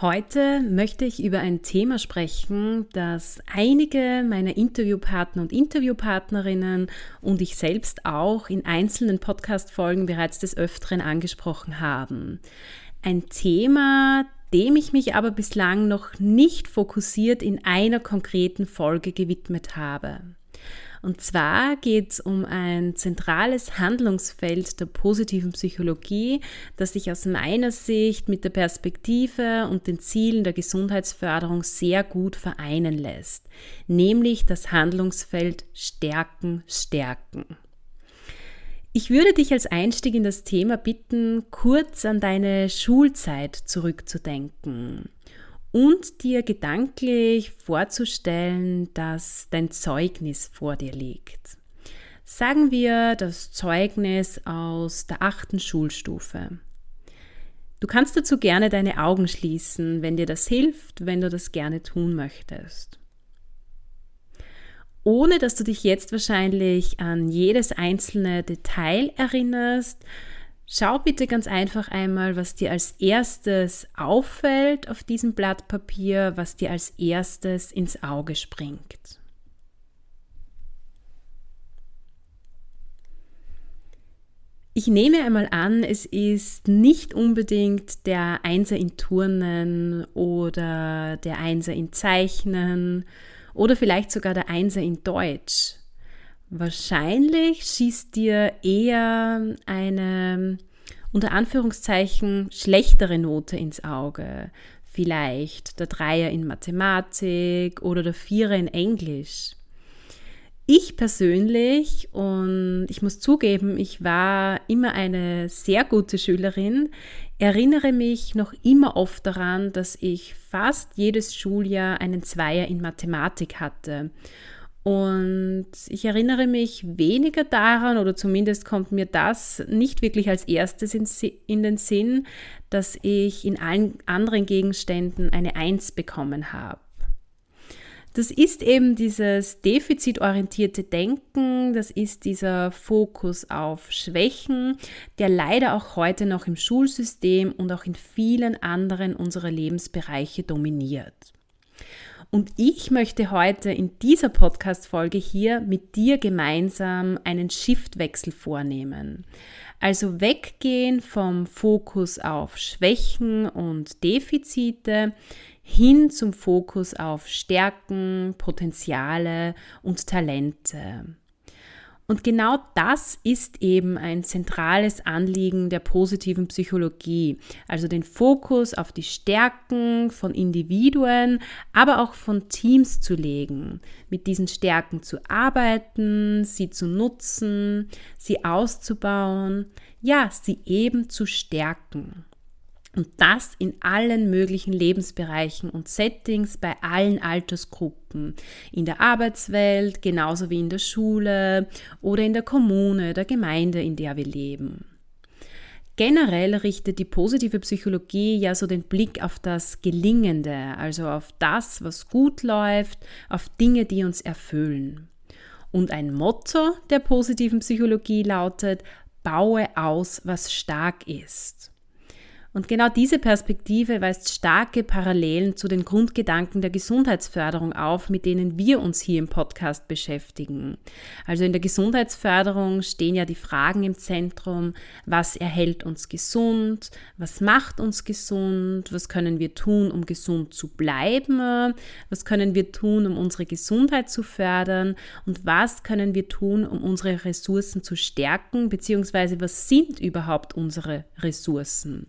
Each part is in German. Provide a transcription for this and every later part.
Heute möchte ich über ein Thema sprechen, das einige meiner Interviewpartner und Interviewpartnerinnen und ich selbst auch in einzelnen Podcast-Folgen bereits des Öfteren angesprochen haben. Ein Thema, dem ich mich aber bislang noch nicht fokussiert in einer konkreten Folge gewidmet habe. Und zwar geht es um ein zentrales Handlungsfeld der positiven Psychologie, das sich aus meiner Sicht mit der Perspektive und den Zielen der Gesundheitsförderung sehr gut vereinen lässt, nämlich das Handlungsfeld Stärken, Stärken. Ich würde dich als Einstieg in das Thema bitten, kurz an deine Schulzeit zurückzudenken und dir gedanklich vorzustellen, dass dein Zeugnis vor dir liegt. Sagen wir das Zeugnis aus der achten Schulstufe. Du kannst dazu gerne deine Augen schließen, wenn dir das hilft, wenn du das gerne tun möchtest. Ohne dass du dich jetzt wahrscheinlich an jedes einzelne Detail erinnerst, Schau bitte ganz einfach einmal, was dir als erstes auffällt auf diesem Blatt Papier, was dir als erstes ins Auge springt. Ich nehme einmal an, es ist nicht unbedingt der Einser in Turnen oder der Einser in Zeichnen oder vielleicht sogar der Einser in Deutsch, Wahrscheinlich schießt dir eher eine unter Anführungszeichen schlechtere Note ins Auge. Vielleicht der Dreier in Mathematik oder der Vierer in Englisch. Ich persönlich, und ich muss zugeben, ich war immer eine sehr gute Schülerin, erinnere mich noch immer oft daran, dass ich fast jedes Schuljahr einen Zweier in Mathematik hatte. Und ich erinnere mich weniger daran, oder zumindest kommt mir das nicht wirklich als erstes in, den Sinn, dass ich in allen anderen Gegenständen eine Eins bekommen habe. Das ist eben dieses defizitorientierte Denken, das ist dieser Fokus auf Schwächen, der leider auch heute noch im Schulsystem und auch in vielen anderen unserer Lebensbereiche dominiert. Und ich möchte heute in dieser Podcast-Folge hier mit dir gemeinsam einen Shiftwechsel vornehmen. Also weggehen vom Fokus auf Schwächen und Defizite hin zum Fokus auf Stärken, Potenziale und Talente. Und genau das ist eben ein zentrales Anliegen der positiven Psychologie, also den Fokus auf die Stärken von Individuen, aber auch von Teams zu legen, mit diesen Stärken zu arbeiten, sie zu nutzen, sie auszubauen, ja, sie eben zu stärken. Und das in allen möglichen Lebensbereichen und Settings bei allen Altersgruppen. In der Arbeitswelt, genauso wie in der Schule oder in der Kommune, der Gemeinde, in der wir leben. Generell richtet die positive Psychologie ja so den Blick auf das Gelingende, also auf das, was gut läuft, auf Dinge, die uns erfüllen. Und ein Motto der positiven Psychologie lautet, baue aus, was stark ist. Und genau diese Perspektive weist starke Parallelen zu den Grundgedanken der Gesundheitsförderung auf, mit denen wir uns hier im Podcast beschäftigen. Also in der Gesundheitsförderung stehen ja die Fragen im Zentrum, was erhält uns gesund, was macht uns gesund, was können wir tun, um gesund zu bleiben, was können wir tun, um unsere Gesundheit zu fördern? Und was können wir tun, um unsere Ressourcen zu stärken, beziehungsweise was sind überhaupt unsere Ressourcen.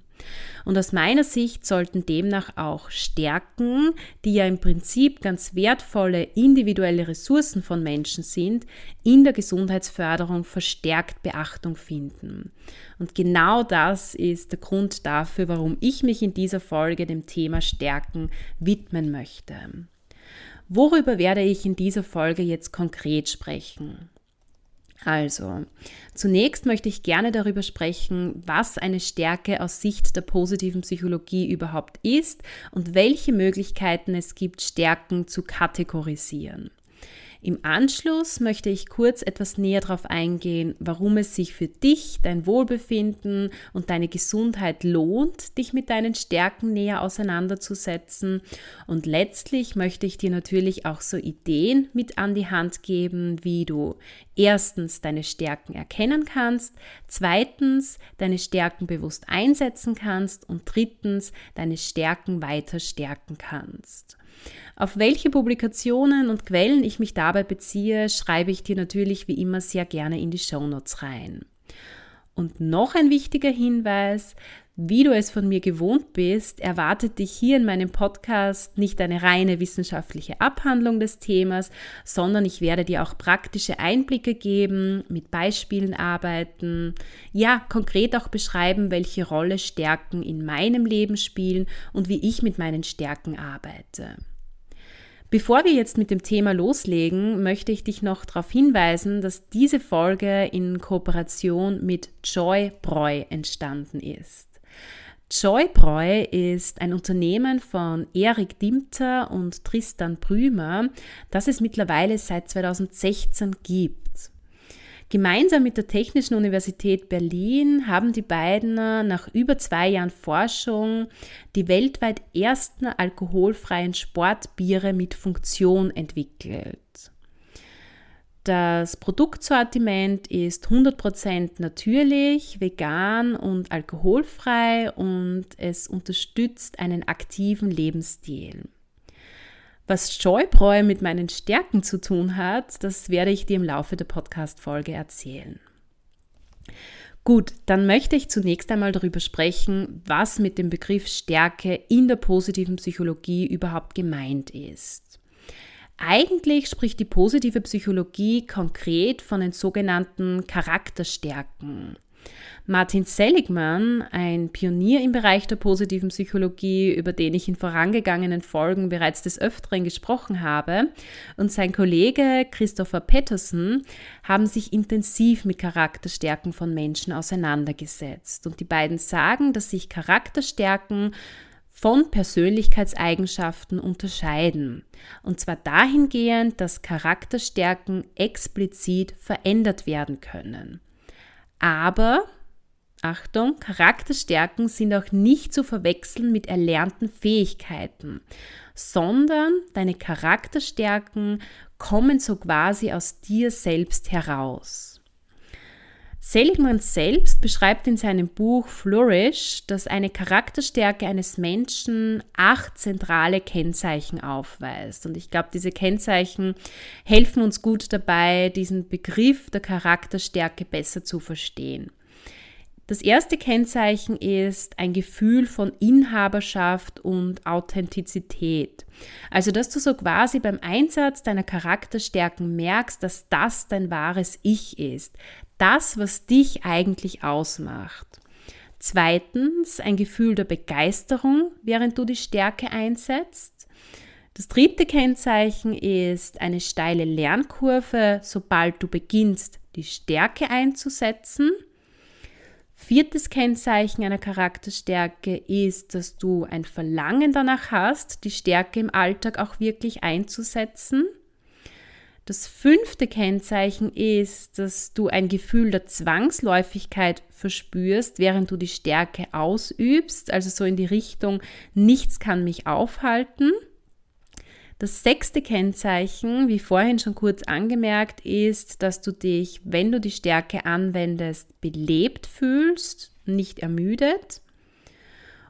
Und aus meiner Sicht sollten demnach auch Stärken, die ja im Prinzip ganz wertvolle individuelle Ressourcen von Menschen sind, in der Gesundheitsförderung verstärkt Beachtung finden. Und genau das ist der Grund dafür, warum ich mich in dieser Folge dem Thema Stärken widmen möchte. Worüber werde ich in dieser Folge jetzt konkret sprechen? Also, zunächst möchte ich gerne darüber sprechen, was eine Stärke aus Sicht der positiven Psychologie überhaupt ist und welche Möglichkeiten es gibt, Stärken zu kategorisieren. Im Anschluss möchte ich kurz etwas näher darauf eingehen, warum es sich für dich, dein Wohlbefinden und deine Gesundheit lohnt, dich mit deinen Stärken näher auseinanderzusetzen. Und letztlich möchte ich dir natürlich auch so Ideen mit an die Hand geben, wie du erstens deine Stärken erkennen kannst, zweitens deine Stärken bewusst einsetzen kannst und drittens deine Stärken weiter stärken kannst. Auf welche Publikationen und Quellen ich mich dabei beziehe, schreibe ich dir natürlich wie immer sehr gerne in die Shownotes rein. Und noch ein wichtiger Hinweis, wie du es von mir gewohnt bist, erwartet dich hier in meinem Podcast nicht eine reine wissenschaftliche Abhandlung des Themas, sondern ich werde dir auch praktische Einblicke geben, mit Beispielen arbeiten, ja, konkret auch beschreiben, welche Rolle Stärken in meinem Leben spielen und wie ich mit meinen Stärken arbeite. Bevor wir jetzt mit dem Thema loslegen, möchte ich dich noch darauf hinweisen, dass diese Folge in Kooperation mit Joy Breu entstanden ist. Joy Breu ist ein Unternehmen von Erik Dimter und Tristan Brümer, das es mittlerweile seit 2016 gibt. Gemeinsam mit der Technischen Universität Berlin haben die beiden nach über zwei Jahren Forschung die weltweit ersten alkoholfreien Sportbiere mit Funktion entwickelt. Das Produktsortiment ist 100% natürlich, vegan und alkoholfrei und es unterstützt einen aktiven Lebensstil. Was Joybräu mit meinen Stärken zu tun hat, das werde ich dir im Laufe der Podcast-Folge erzählen. Gut, dann möchte ich zunächst einmal darüber sprechen, was mit dem Begriff Stärke in der positiven Psychologie überhaupt gemeint ist. Eigentlich spricht die positive Psychologie konkret von den sogenannten Charakterstärken. Martin Seligman, ein Pionier im Bereich der positiven Psychologie, über den ich in vorangegangenen Folgen bereits des Öfteren gesprochen habe, und sein Kollege Christopher Patterson haben sich intensiv mit Charakterstärken von Menschen auseinandergesetzt. Und die beiden sagen, dass sich Charakterstärken von Persönlichkeitseigenschaften unterscheiden. Und zwar dahingehend, dass Charakterstärken explizit verändert werden können. Aber, Achtung, Charakterstärken sind auch nicht zu verwechseln mit erlernten Fähigkeiten, sondern deine Charakterstärken kommen so quasi aus dir selbst heraus. Seligman selbst beschreibt in seinem Buch Flourish, dass eine Charakterstärke eines Menschen acht zentrale Kennzeichen aufweist. Und ich glaube, diese Kennzeichen helfen uns gut dabei, diesen Begriff der Charakterstärke besser zu verstehen. Das erste Kennzeichen ist ein Gefühl von Inhaberschaft und Authentizität. Also, dass du so quasi beim Einsatz deiner Charakterstärken merkst, dass das dein wahres Ich ist, das, was dich eigentlich ausmacht. Zweitens, ein Gefühl der Begeisterung, während du die Stärke einsetzt. Das dritte Kennzeichen ist eine steile Lernkurve, sobald du beginnst, die Stärke einzusetzen. Viertes Kennzeichen einer Charakterstärke ist, dass du ein Verlangen danach hast, die Stärke im Alltag auch wirklich einzusetzen. Das fünfte Kennzeichen ist, dass du ein Gefühl der Zwangsläufigkeit verspürst, während du die Stärke ausübst, also so in die Richtung, nichts kann mich aufhalten. Das sechste Kennzeichen, wie vorhin schon kurz angemerkt, ist, dass du dich, wenn du die Stärke anwendest, belebt fühlst, nicht ermüdet.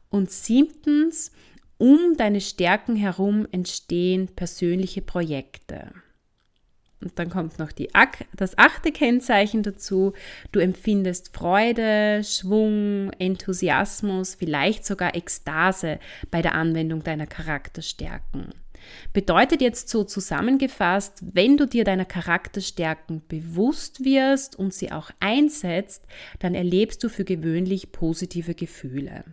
Und siebtens, um deine Stärken herum entstehen persönliche Projekte. Und dann kommt noch die, das achte Kennzeichen dazu. Du empfindest Freude, Schwung, Enthusiasmus, vielleicht sogar Ekstase bei der Anwendung deiner Charakterstärken. Bedeutet jetzt so zusammengefasst, wenn du dir deiner Charakterstärken bewusst wirst und sie auch einsetzt, dann erlebst du für gewöhnlich positive Gefühle.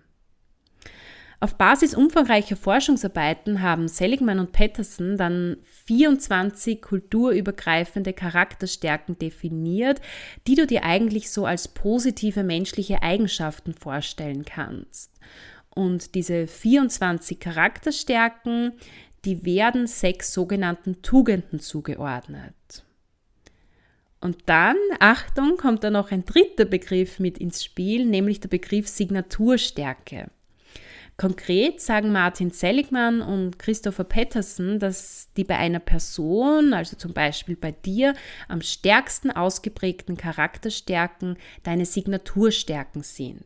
Auf Basis umfangreicher Forschungsarbeiten haben Seligman und Patterson dann 24 kulturübergreifende Charakterstärken definiert, die du dir eigentlich so als positive menschliche Eigenschaften vorstellen kannst. Und diese 24 Charakterstärken, die werden sechs sogenannten Tugenden zugeordnet. Und dann, Achtung, kommt da noch ein dritter Begriff mit ins Spiel, nämlich der Begriff Signaturstärke. Konkret sagen Martin Seligmann und Christopher Patterson, dass die bei einer Person, also zum Beispiel bei dir, am stärksten ausgeprägten Charakterstärken deine Signaturstärken sind.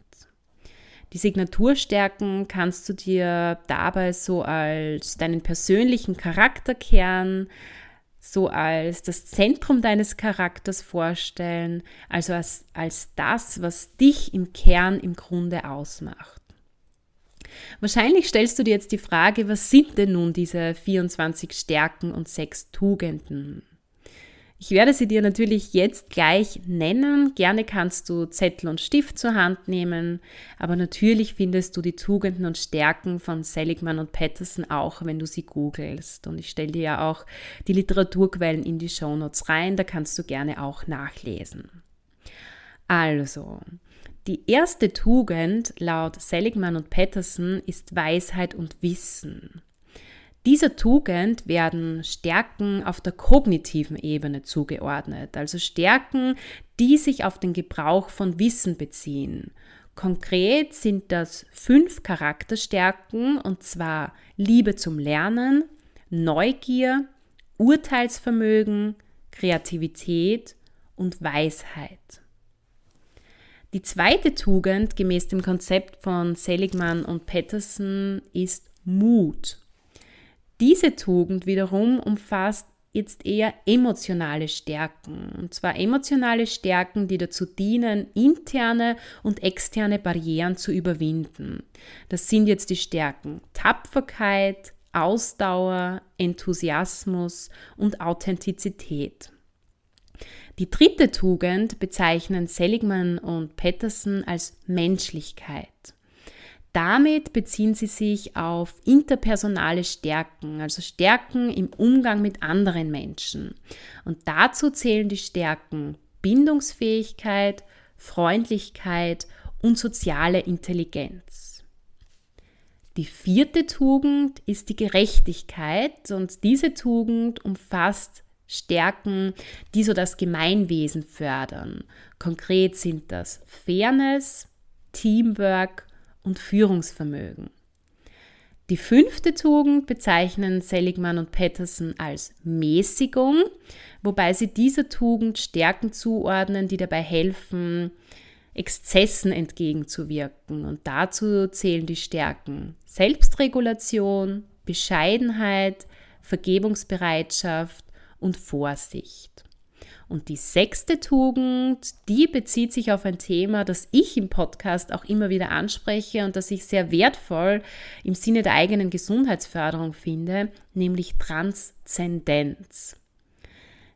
Die Signaturstärken kannst du dir dabei so als deinen persönlichen Charakterkern, so als das Zentrum deines Charakters vorstellen, also als, als das, was dich im Kern im Grunde ausmacht. Wahrscheinlich stellst du dir jetzt die Frage, was sind denn nun diese 24 Stärken und sechs Tugenden? Ich werde sie dir natürlich jetzt gleich nennen. Gerne kannst du Zettel und Stift zur Hand nehmen, aber natürlich findest du die Tugenden und Stärken von Seligman und Patterson auch, wenn du sie googelst. Und ich stelle dir ja auch die Literaturquellen in die Shownotes rein, da kannst du gerne auch nachlesen. Also, die erste Tugend laut Seligman und Patterson ist Weisheit und Wissen. Dieser Tugend werden Stärken auf der kognitiven Ebene zugeordnet, also Stärken, die sich auf den Gebrauch von Wissen beziehen. Konkret sind das fünf Charakterstärken, und zwar Liebe zum Lernen, Neugier, Urteilsvermögen, Kreativität und Weisheit. Die zweite Tugend gemäß dem Konzept von Seligman und Patterson ist Mut. Diese Tugend wiederum umfasst jetzt eher emotionale Stärken. Und zwar emotionale Stärken, die dazu dienen, interne und externe Barrieren zu überwinden. Das sind jetzt die Stärken Tapferkeit, Ausdauer, Enthusiasmus und Authentizität. Die dritte Tugend bezeichnen Seligman und Patterson als Menschlichkeit. Damit beziehen sie sich auf interpersonale Stärken, also Stärken im Umgang mit anderen Menschen. Und dazu zählen die Stärken Bindungsfähigkeit, Freundlichkeit und soziale Intelligenz. Die vierte Tugend ist die Gerechtigkeit und diese Tugend umfasst Stärken, die so das Gemeinwesen fördern. Konkret sind das Fairness, Teamwork und Führungsvermögen. Die fünfte Tugend bezeichnen Seligman und Patterson als Mäßigung, wobei sie dieser Tugend Stärken zuordnen, die dabei helfen, Exzessen entgegenzuwirken. Und dazu zählen die Stärken Selbstregulation, Bescheidenheit, Vergebungsbereitschaft und Vorsicht. Und die sechste Tugend, die bezieht sich auf ein Thema, das ich im Podcast auch immer wieder anspreche und das ich sehr wertvoll im Sinne der eigenen Gesundheitsförderung finde, nämlich Transzendenz.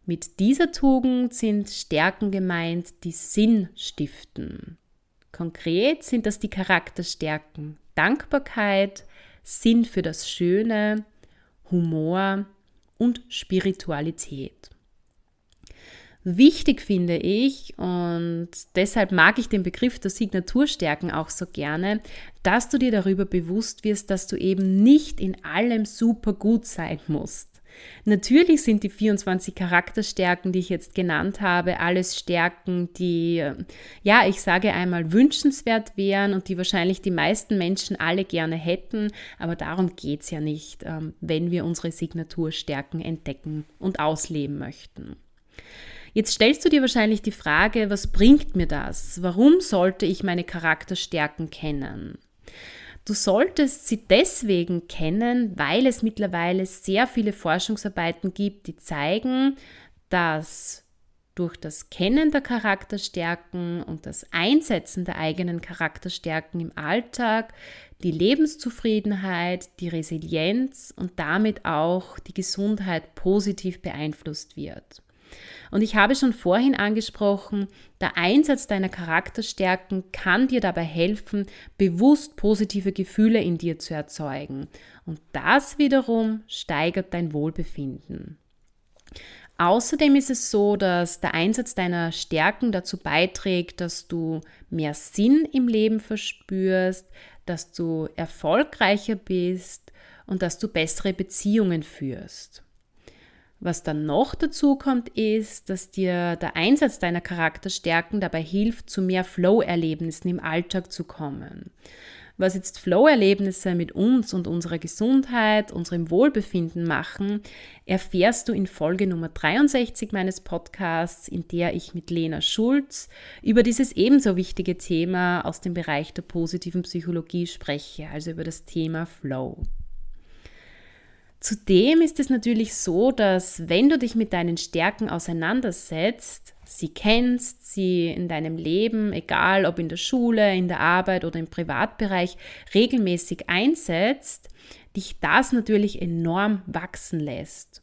Mit dieser Tugend sind Stärken gemeint, die Sinn stiften. Konkret sind das die Charakterstärken Dankbarkeit, Sinn für das Schöne, Humor und Spiritualität. Wichtig finde ich, und deshalb mag ich den Begriff der Signaturstärken auch so gerne, dass du dir darüber bewusst wirst, dass du eben nicht in allem super gut sein musst. Natürlich sind die 24 Charakterstärken, die ich jetzt genannt habe, alles Stärken, die, ja, ich sage einmal, wünschenswert wären und die wahrscheinlich die meisten Menschen alle gerne hätten. Aber darum geht es ja nicht, ähm, wenn wir unsere Signaturstärken entdecken und ausleben möchten. Jetzt stellst du dir wahrscheinlich die Frage, was bringt mir das? Warum sollte ich meine Charakterstärken kennen? Du solltest sie deswegen kennen, weil es mittlerweile sehr viele Forschungsarbeiten gibt, die zeigen, dass durch das Kennen der Charakterstärken und das Einsetzen der eigenen Charakterstärken im Alltag die Lebenszufriedenheit, die Resilienz und damit auch die Gesundheit positiv beeinflusst wird. Und ich habe schon vorhin angesprochen, der Einsatz deiner Charakterstärken kann dir dabei helfen, bewusst positive Gefühle in dir zu erzeugen. Und das wiederum steigert dein Wohlbefinden. Außerdem ist es so, dass der Einsatz deiner Stärken dazu beiträgt, dass du mehr Sinn im Leben verspürst, dass du erfolgreicher bist und dass du bessere Beziehungen führst. Was dann noch dazu kommt, ist, dass dir der Einsatz deiner Charakterstärken dabei hilft, zu mehr Flow-Erlebnissen im Alltag zu kommen. Was jetzt Flow-Erlebnisse mit uns und unserer Gesundheit, unserem Wohlbefinden machen, erfährst du in Folge Nummer 63 meines Podcasts, in der ich mit Lena Schulz über dieses ebenso wichtige Thema aus dem Bereich der positiven Psychologie spreche, also über das Thema Flow. Zudem ist es natürlich so, dass wenn du dich mit deinen Stärken auseinandersetzt, sie kennst, sie in deinem Leben, egal ob in der Schule, in der Arbeit oder im Privatbereich, regelmäßig einsetzt, dich das natürlich enorm wachsen lässt.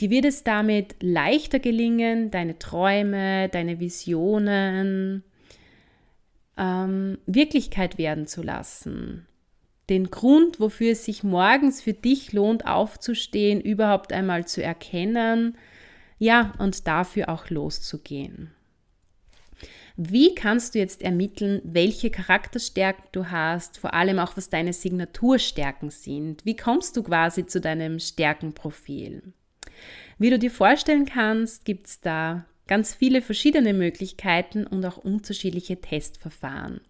Dir wird es damit leichter gelingen, deine Träume, deine Visionen ähm, Wirklichkeit werden zu lassen den Grund, wofür es sich morgens für dich lohnt, aufzustehen, überhaupt einmal zu erkennen, ja, und dafür auch loszugehen. Wie kannst du jetzt ermitteln, welche Charakterstärken du hast, vor allem auch was deine Signaturstärken sind? Wie kommst du quasi zu deinem Stärkenprofil? Wie du dir vorstellen kannst, gibt es da ganz viele verschiedene Möglichkeiten und auch unterschiedliche Testverfahren.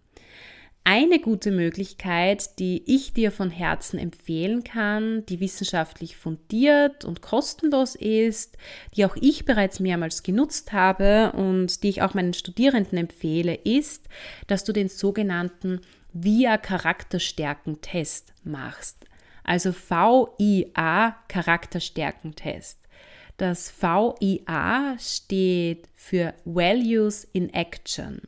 Eine gute Möglichkeit, die ich dir von Herzen empfehlen kann, die wissenschaftlich fundiert und kostenlos ist, die auch ich bereits mehrmals genutzt habe und die ich auch meinen Studierenden empfehle, ist, dass du den sogenannten VIA Charakterstärkentest machst. Also VIA Charakterstärkentest. Das VIA steht für Values in Action.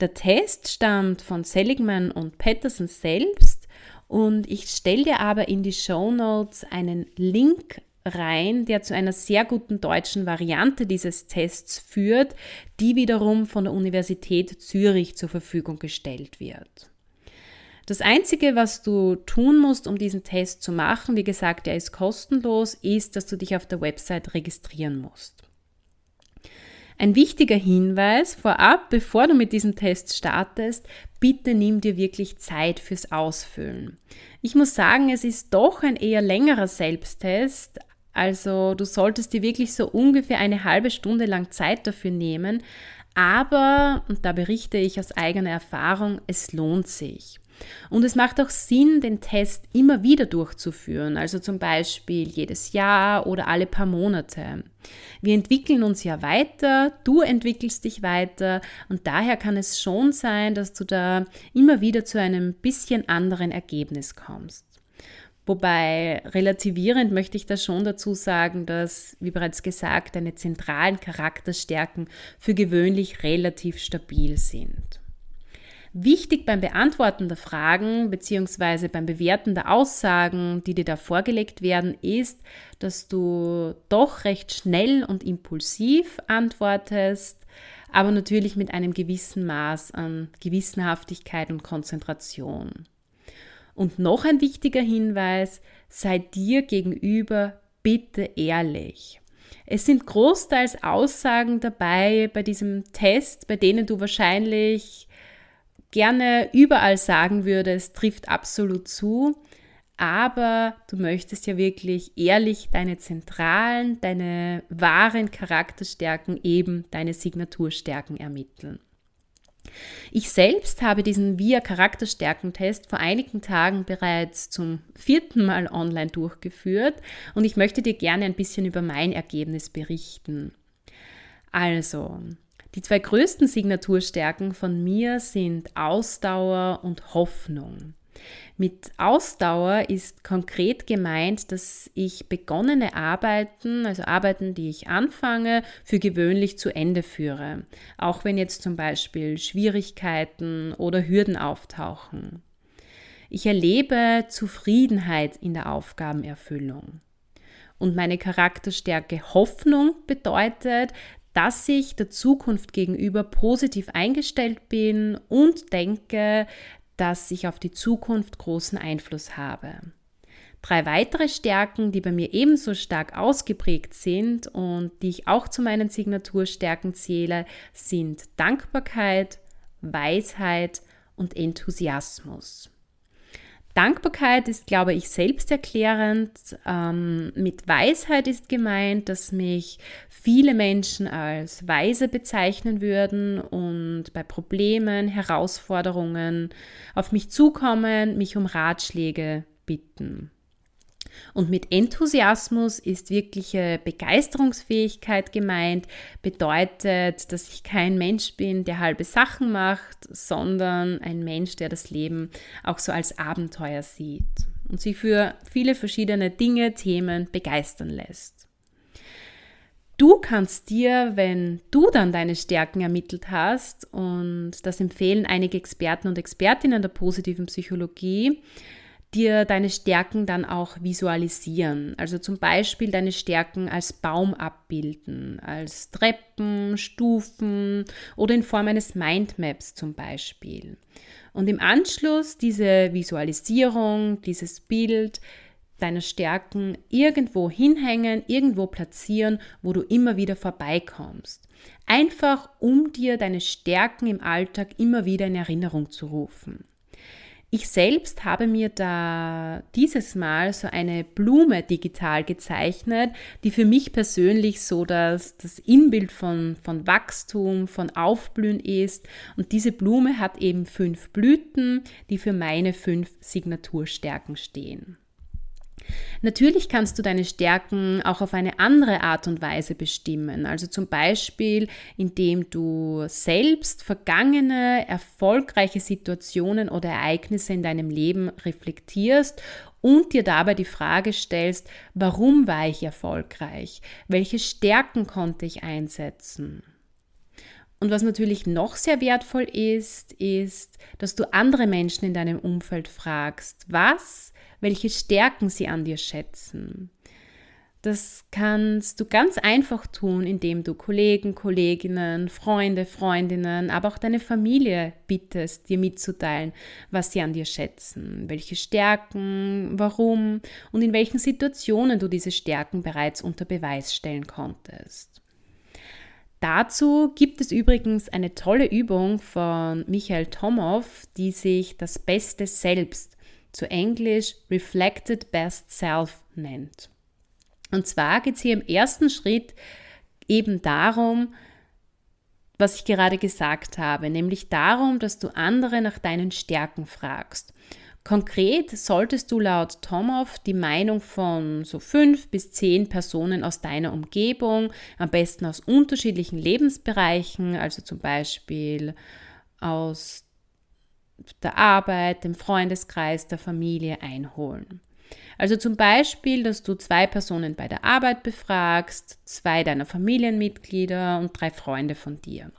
Der Test stammt von Seligman und Patterson selbst und ich stelle dir aber in die Show Notes einen Link rein, der zu einer sehr guten deutschen Variante dieses Tests führt, die wiederum von der Universität Zürich zur Verfügung gestellt wird. Das Einzige, was du tun musst, um diesen Test zu machen, wie gesagt, er ist kostenlos, ist, dass du dich auf der Website registrieren musst. Ein wichtiger Hinweis vorab, bevor du mit diesem Test startest, bitte nimm dir wirklich Zeit fürs Ausfüllen. Ich muss sagen, es ist doch ein eher längerer Selbsttest, also du solltest dir wirklich so ungefähr eine halbe Stunde lang Zeit dafür nehmen, aber, und da berichte ich aus eigener Erfahrung, es lohnt sich. Und es macht auch Sinn, den Test immer wieder durchzuführen, also zum Beispiel jedes Jahr oder alle paar Monate. Wir entwickeln uns ja weiter, du entwickelst dich weiter und daher kann es schon sein, dass du da immer wieder zu einem bisschen anderen Ergebnis kommst. Wobei relativierend möchte ich da schon dazu sagen, dass, wie bereits gesagt, deine zentralen Charakterstärken für gewöhnlich relativ stabil sind. Wichtig beim Beantworten der Fragen bzw. beim Bewerten der Aussagen, die dir da vorgelegt werden, ist, dass du doch recht schnell und impulsiv antwortest, aber natürlich mit einem gewissen Maß an Gewissenhaftigkeit und Konzentration. Und noch ein wichtiger Hinweis, sei dir gegenüber bitte ehrlich. Es sind großteils Aussagen dabei bei diesem Test, bei denen du wahrscheinlich gerne überall sagen würde, es trifft absolut zu. aber du möchtest ja wirklich ehrlich deine zentralen, deine wahren Charakterstärken, eben deine Signaturstärken ermitteln. Ich selbst habe diesen VIA Charakterstärkentest vor einigen Tagen bereits zum vierten Mal online durchgeführt und ich möchte dir gerne ein bisschen über mein Ergebnis berichten. Also, die zwei größten Signaturstärken von mir sind Ausdauer und Hoffnung. Mit Ausdauer ist konkret gemeint, dass ich begonnene Arbeiten, also Arbeiten, die ich anfange, für gewöhnlich zu Ende führe, auch wenn jetzt zum Beispiel Schwierigkeiten oder Hürden auftauchen. Ich erlebe Zufriedenheit in der Aufgabenerfüllung. Und meine Charakterstärke Hoffnung bedeutet, dass ich der Zukunft gegenüber positiv eingestellt bin und denke, dass ich auf die Zukunft großen Einfluss habe. Drei weitere Stärken, die bei mir ebenso stark ausgeprägt sind und die ich auch zu meinen Signaturstärken zähle, sind Dankbarkeit, Weisheit und Enthusiasmus. Dankbarkeit ist, glaube ich, selbsterklärend. Ähm, mit Weisheit ist gemeint, dass mich viele Menschen als weise bezeichnen würden und bei Problemen, Herausforderungen auf mich zukommen, mich um Ratschläge bitten. Und mit Enthusiasmus ist wirkliche Begeisterungsfähigkeit gemeint, bedeutet, dass ich kein Mensch bin, der halbe Sachen macht, sondern ein Mensch, der das Leben auch so als Abenteuer sieht und sich für viele verschiedene Dinge, Themen begeistern lässt. Du kannst dir, wenn du dann deine Stärken ermittelt hast, und das empfehlen einige Experten und Expertinnen der positiven Psychologie, dir deine Stärken dann auch visualisieren. Also zum Beispiel deine Stärken als Baum abbilden, als Treppen, Stufen oder in Form eines Mindmaps zum Beispiel. Und im Anschluss diese Visualisierung, dieses Bild deiner Stärken irgendwo hinhängen, irgendwo platzieren, wo du immer wieder vorbeikommst. Einfach um dir deine Stärken im Alltag immer wieder in Erinnerung zu rufen. Ich selbst habe mir da dieses Mal so eine Blume digital gezeichnet, die für mich persönlich so das, das Inbild von, von Wachstum, von Aufblühen ist. Und diese Blume hat eben fünf Blüten, die für meine fünf Signaturstärken stehen. Natürlich kannst du deine Stärken auch auf eine andere Art und Weise bestimmen. Also zum Beispiel, indem du selbst vergangene, erfolgreiche Situationen oder Ereignisse in deinem Leben reflektierst und dir dabei die Frage stellst, warum war ich erfolgreich? Welche Stärken konnte ich einsetzen? Und was natürlich noch sehr wertvoll ist, ist, dass du andere Menschen in deinem Umfeld fragst, was welche Stärken sie an dir schätzen. Das kannst du ganz einfach tun, indem du Kollegen, Kolleginnen, Freunde, Freundinnen, aber auch deine Familie bittest, dir mitzuteilen, was sie an dir schätzen, welche Stärken, warum und in welchen Situationen du diese Stärken bereits unter Beweis stellen konntest. Dazu gibt es übrigens eine tolle Übung von Michael Tomow, die sich das Beste selbst zu Englisch Reflected Best Self nennt. Und zwar geht es hier im ersten Schritt eben darum, was ich gerade gesagt habe, nämlich darum, dass du andere nach deinen Stärken fragst. Konkret solltest du laut Tomow die Meinung von so fünf bis zehn Personen aus deiner Umgebung, am besten aus unterschiedlichen Lebensbereichen, also zum Beispiel aus der Arbeit, dem Freundeskreis, der Familie einholen. Also zum Beispiel, dass du zwei Personen bei der Arbeit befragst, zwei deiner Familienmitglieder und drei Freunde von dir.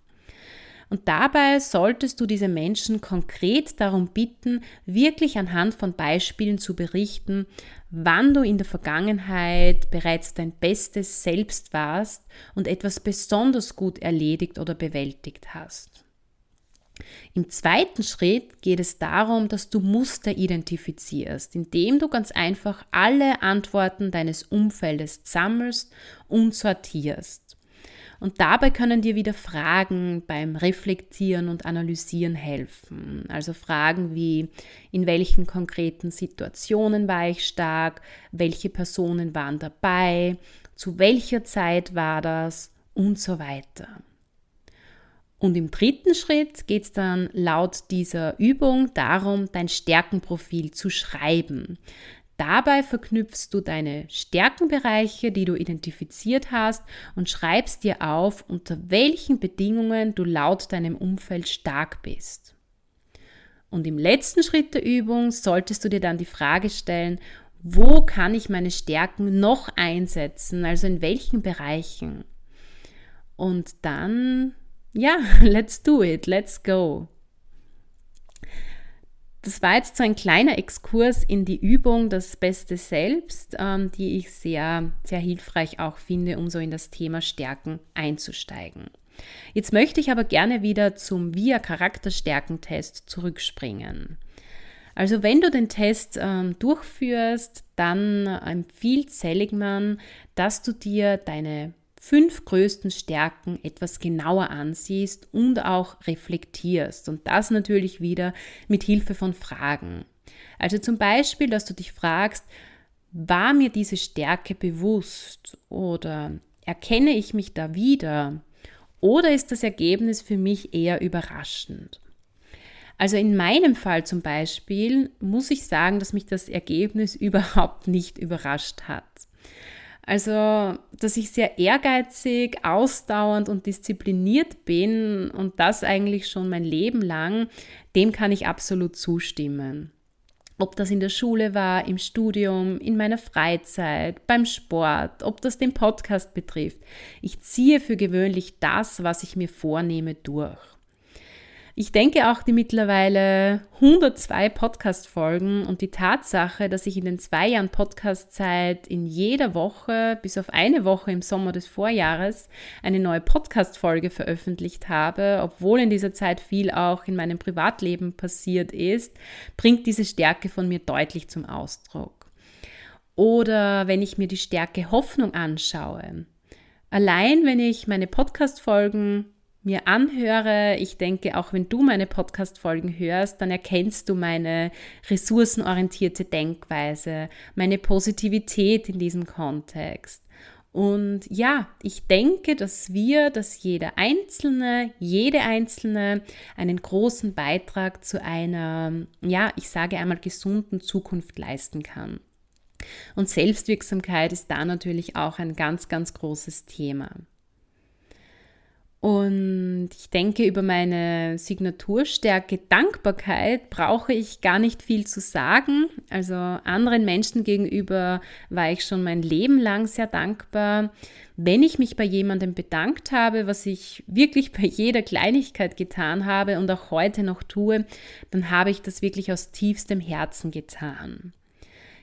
Und dabei solltest du diese Menschen konkret darum bitten, wirklich anhand von Beispielen zu berichten, wann du in der Vergangenheit bereits dein bestes Selbst warst und etwas besonders gut erledigt oder bewältigt hast. Im zweiten Schritt geht es darum, dass du Muster identifizierst, indem du ganz einfach alle Antworten deines Umfeldes sammelst und sortierst. Und dabei können dir wieder Fragen beim Reflektieren und Analysieren helfen. Also Fragen wie, in welchen konkreten Situationen war ich stark, welche Personen waren dabei, zu welcher Zeit war das und so weiter. Und im dritten Schritt geht es dann laut dieser Übung darum, dein Stärkenprofil zu schreiben. Dabei verknüpfst du deine Stärkenbereiche, die du identifiziert hast, und schreibst dir auf, unter welchen Bedingungen du laut deinem Umfeld stark bist. Und im letzten Schritt der Übung solltest du dir dann die Frage stellen, wo kann ich meine Stärken noch einsetzen, also in welchen Bereichen. Und dann, ja, let's do it, let's go. Das war jetzt so ein kleiner Exkurs in die Übung Das Beste Selbst, ähm, die ich sehr, sehr hilfreich auch finde, um so in das Thema Stärken einzusteigen. Jetzt möchte ich aber gerne wieder zum VIA Charakterstärkentest zurückspringen. Also wenn du den Test ähm, durchführst, dann empfiehlt Seligman, dass du dir deine fünf größten Stärken etwas genauer ansiehst und auch reflektierst. Und das natürlich wieder mit Hilfe von Fragen. Also zum Beispiel, dass du dich fragst, war mir diese Stärke bewusst oder erkenne ich mich da wieder oder ist das Ergebnis für mich eher überraschend? Also in meinem Fall zum Beispiel muss ich sagen, dass mich das Ergebnis überhaupt nicht überrascht hat. Also, dass ich sehr ehrgeizig, ausdauernd und diszipliniert bin und das eigentlich schon mein Leben lang, dem kann ich absolut zustimmen. Ob das in der Schule war, im Studium, in meiner Freizeit, beim Sport, ob das den Podcast betrifft. Ich ziehe für gewöhnlich das, was ich mir vornehme, durch. Ich denke auch die mittlerweile 102 Podcast-Folgen und die Tatsache, dass ich in den zwei Jahren Podcast-Zeit in jeder Woche, bis auf eine Woche im Sommer des Vorjahres, eine neue Podcast-Folge veröffentlicht habe, obwohl in dieser Zeit viel auch in meinem Privatleben passiert ist, bringt diese Stärke von mir deutlich zum Ausdruck. Oder wenn ich mir die Stärke Hoffnung anschaue. Allein wenn ich meine Podcast-Folgen mir anhöre. Ich denke, auch wenn du meine Podcast-Folgen hörst, dann erkennst du meine ressourcenorientierte Denkweise, meine Positivität in diesem Kontext. Und ja, ich denke, dass wir, dass jeder Einzelne, jede Einzelne einen großen Beitrag zu einer, ja, ich sage einmal gesunden Zukunft leisten kann. Und Selbstwirksamkeit ist da natürlich auch ein ganz, ganz großes Thema. Und ich denke, über meine Signaturstärke Dankbarkeit brauche ich gar nicht viel zu sagen. Also anderen Menschen gegenüber war ich schon mein Leben lang sehr dankbar. Wenn ich mich bei jemandem bedankt habe, was ich wirklich bei jeder Kleinigkeit getan habe und auch heute noch tue, dann habe ich das wirklich aus tiefstem Herzen getan.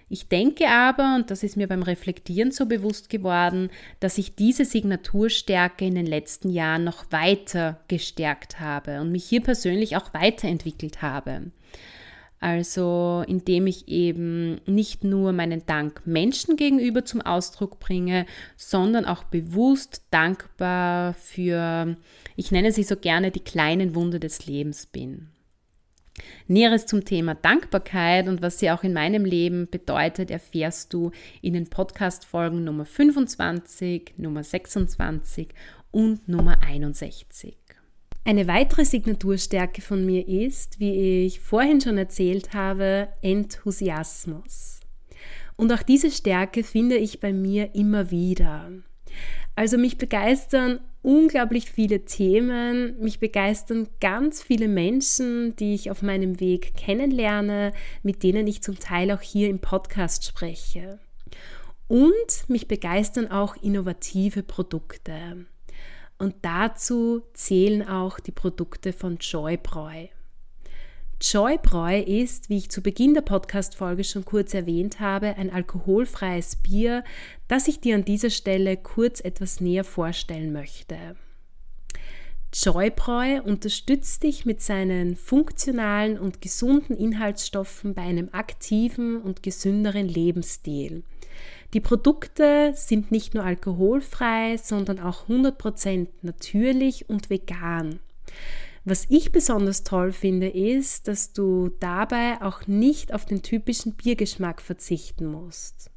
Ich denke aber, und das ist mir beim Reflektieren so bewusst geworden, dass ich diese Signaturstärke in den letzten Jahren noch weiter gestärkt habe und mich hier persönlich auch weiterentwickelt habe. Also indem ich eben nicht nur meinen Dank Menschen gegenüber zum Ausdruck bringe, sondern auch bewusst dankbar für, ich nenne sie so gerne, die kleinen Wunder des Lebens bin. Näheres zum Thema Dankbarkeit und was sie auch in meinem Leben bedeutet, erfährst du in den Podcast-Folgen Nummer 25, Nummer 26 und Nummer 61. Eine weitere Signaturstärke von mir ist, wie ich vorhin schon erzählt habe, Enthusiasmus. Und auch diese Stärke finde ich bei mir immer wieder. Also mich begeistern unglaublich viele Themen, mich begeistern ganz viele Menschen, die ich auf meinem Weg kennenlerne, mit denen ich zum Teil auch hier im Podcast spreche. Und mich begeistern auch innovative Produkte. Und dazu zählen auch die Produkte von Joybräu. Joybräu ist, wie ich zu Beginn der Podcast-Folge schon kurz erwähnt habe, ein alkoholfreies Bier, das ich dir an dieser Stelle kurz etwas näher vorstellen möchte. Joybräu unterstützt dich mit seinen funktionalen und gesunden Inhaltsstoffen bei einem aktiven und gesünderen Lebensstil. Die Produkte sind nicht nur alkoholfrei, sondern auch 100% natürlich und vegan. Was ich besonders toll finde, ist, dass du dabei auch nicht auf den typischen Biergeschmack verzichten musst.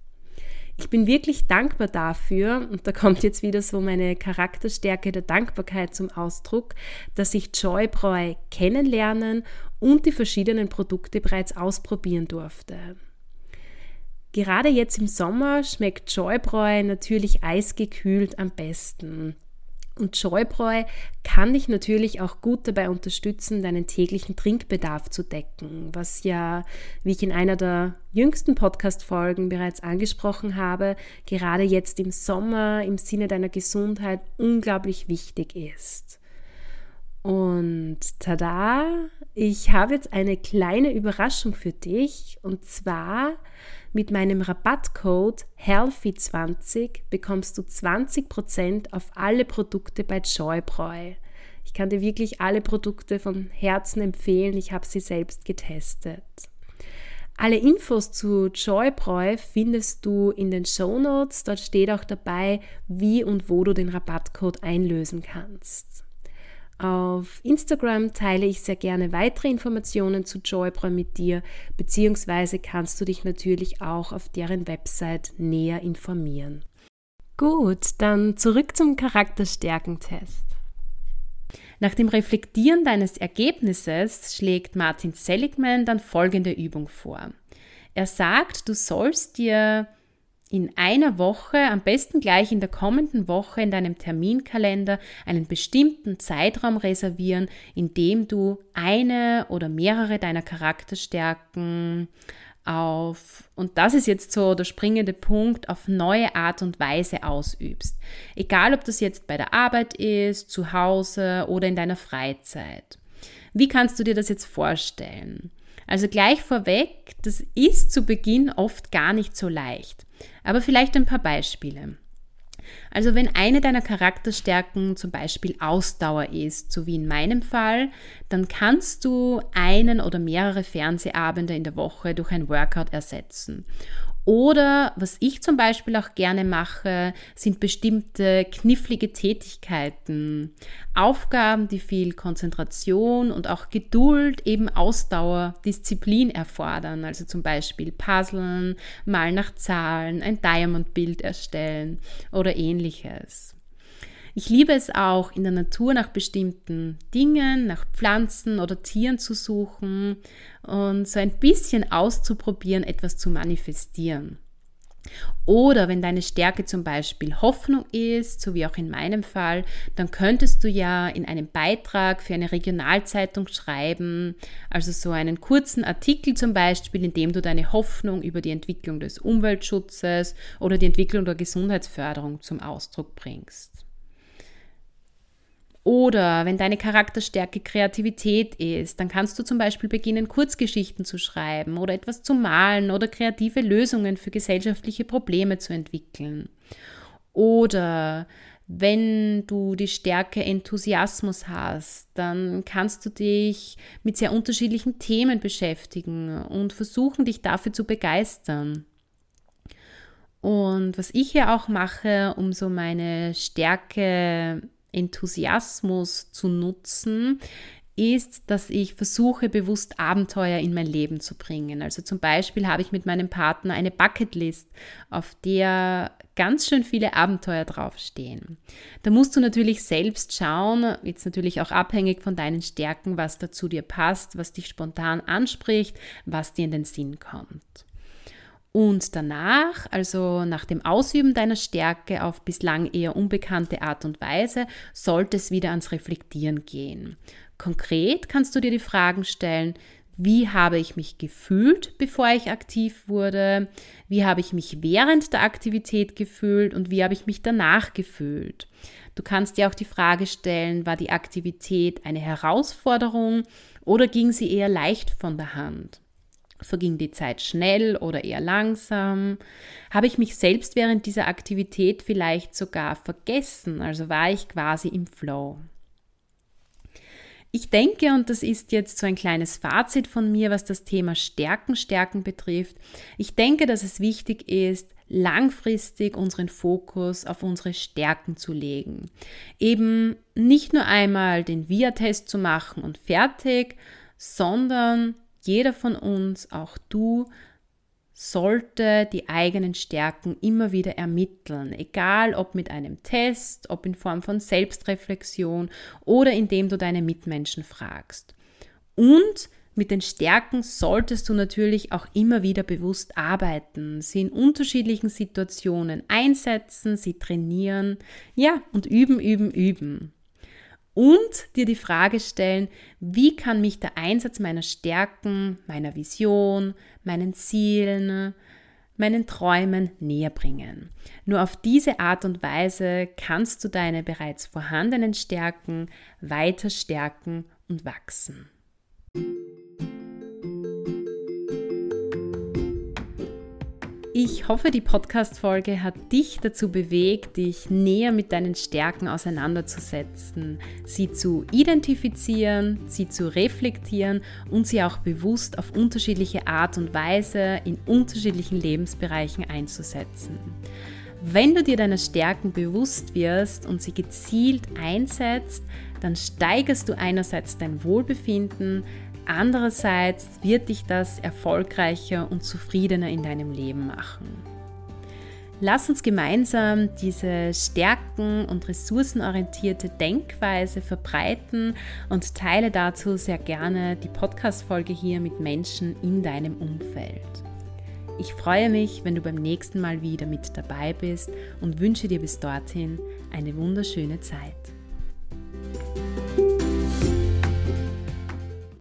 Ich bin wirklich dankbar dafür, und da kommt jetzt wieder so meine Charakterstärke der Dankbarkeit zum Ausdruck, dass ich Joybräu kennenlernen und die verschiedenen Produkte bereits ausprobieren durfte. Gerade jetzt im Sommer schmeckt Joybräu natürlich eisgekühlt am besten. Und Scheubräu kann dich natürlich auch gut dabei unterstützen, deinen täglichen Trinkbedarf zu decken, was ja, wie ich in einer der jüngsten Podcast-Folgen bereits angesprochen habe, gerade jetzt im Sommer im Sinne deiner Gesundheit unglaublich wichtig ist. Und tada, ich habe jetzt eine kleine Überraschung für dich und zwar mit meinem Rabattcode HEALTHY20 bekommst du 20% auf alle Produkte bei Joybräu. Ich kann dir wirklich alle Produkte von Herzen empfehlen. Ich habe sie selbst getestet. Alle Infos zu Joybräu findest du in den Show Notes. Dort steht auch dabei, wie und wo du den Rabattcode einlösen kannst. Auf Instagram teile ich sehr gerne weitere Informationen zu Joybräu mit dir, beziehungsweise kannst du dich natürlich auch auf deren Website näher informieren. Gut, dann zurück zum Charakterstärkentest. Nach dem Reflektieren deines Ergebnisses schlägt Martin Seligman dann folgende Übung vor. Er sagt, du sollst dir in einer Woche, am besten gleich in der kommenden Woche in deinem Terminkalender einen bestimmten Zeitraum reservieren, in dem du eine oder mehrere deiner Charakterstärken auf, und das ist jetzt so der springende Punkt, auf neue Art und Weise ausübst. Egal, ob das jetzt bei der Arbeit ist, zu Hause oder in deiner Freizeit. Wie kannst du dir das jetzt vorstellen? Also gleich vorweg, das ist zu Beginn oft gar nicht so leicht. Aber vielleicht ein paar Beispiele. Also wenn eine deiner Charakterstärken zum Beispiel Ausdauer ist, so wie in meinem Fall, dann kannst du einen oder mehrere Fernsehabende in der Woche durch ein Workout ersetzen. Oder was ich zum Beispiel auch gerne mache, sind bestimmte knifflige Tätigkeiten. Aufgaben, die viel Konzentration und auch Geduld, eben Ausdauer, Disziplin erfordern. Also zum Beispiel Puzzeln, mal nach Zahlen, ein Diamond-Bild erstellen oder ähnliches. Ich liebe es auch, in der Natur nach bestimmten Dingen, nach Pflanzen oder Tieren zu suchen und so ein bisschen auszuprobieren, etwas zu manifestieren. Oder wenn deine Stärke zum Beispiel Hoffnung ist, so wie auch in meinem Fall, dann könntest du ja in einem Beitrag für eine Regionalzeitung schreiben, also so einen kurzen Artikel zum Beispiel, in dem du deine Hoffnung über die Entwicklung des Umweltschutzes oder die Entwicklung der Gesundheitsförderung zum Ausdruck bringst. Oder wenn deine Charakterstärke Kreativität ist, dann kannst du zum Beispiel beginnen, Kurzgeschichten zu schreiben oder etwas zu malen oder kreative Lösungen für gesellschaftliche Probleme zu entwickeln. Oder wenn du die Stärke Enthusiasmus hast, dann kannst du dich mit sehr unterschiedlichen Themen beschäftigen und versuchen, dich dafür zu begeistern. Und was ich hier auch mache, um so meine Stärke Enthusiasmus zu nutzen, ist, dass ich versuche, bewusst Abenteuer in mein Leben zu bringen. Also zum Beispiel habe ich mit meinem Partner eine Bucketlist, auf der ganz schön viele Abenteuer draufstehen. Da musst du natürlich selbst schauen, jetzt natürlich auch abhängig von deinen Stärken, was dazu dir passt, was dich spontan anspricht, was dir in den Sinn kommt. Und danach, also nach dem Ausüben deiner Stärke auf bislang eher unbekannte Art und Weise, sollte es wieder ans Reflektieren gehen. Konkret kannst du dir die Fragen stellen, wie habe ich mich gefühlt, bevor ich aktiv wurde? Wie habe ich mich während der Aktivität gefühlt und wie habe ich mich danach gefühlt? Du kannst dir auch die Frage stellen, war die Aktivität eine Herausforderung oder ging sie eher leicht von der Hand? Verging die Zeit schnell oder eher langsam? Habe ich mich selbst während dieser Aktivität vielleicht sogar vergessen? Also war ich quasi im Flow? Ich denke, und das ist jetzt so ein kleines Fazit von mir, was das Thema Stärken, Stärken betrifft, ich denke, dass es wichtig ist, langfristig unseren Fokus auf unsere Stärken zu legen. Eben nicht nur einmal den VIA-Test zu machen und fertig, sondern jeder von uns, auch du, sollte die eigenen Stärken immer wieder ermitteln, egal ob mit einem Test, ob in Form von Selbstreflexion oder indem du deine Mitmenschen fragst. Und mit den Stärken solltest du natürlich auch immer wieder bewusst arbeiten, sie in unterschiedlichen Situationen einsetzen, sie trainieren, ja, und üben, üben, üben und dir die Frage stellen, wie kann mich der Einsatz meiner Stärken, meiner Vision, meinen Zielen, meinen Träumen näher bringen. Nur auf diese Art und Weise kannst du deine bereits vorhandenen Stärken weiter stärken und wachsen. Ich hoffe, die Podcast-Folge hat dich dazu bewegt, dich näher mit deinen Stärken auseinanderzusetzen, sie zu identifizieren, sie zu reflektieren und sie auch bewusst auf unterschiedliche Art und Weise in unterschiedlichen Lebensbereichen einzusetzen. Wenn du dir deiner Stärken bewusst wirst und sie gezielt einsetzt, dann steigerst du einerseits dein Wohlbefinden, Andererseits wird dich das erfolgreicher und zufriedener in deinem Leben machen. Lass uns gemeinsam diese stärken- und ressourcenorientierte Denkweise verbreiten und teile dazu sehr gerne die Podcast-Folge hier mit Menschen in deinem Umfeld. Ich freue mich, wenn du beim nächsten Mal wieder mit dabei bist und wünsche dir bis dorthin eine wunderschöne Zeit.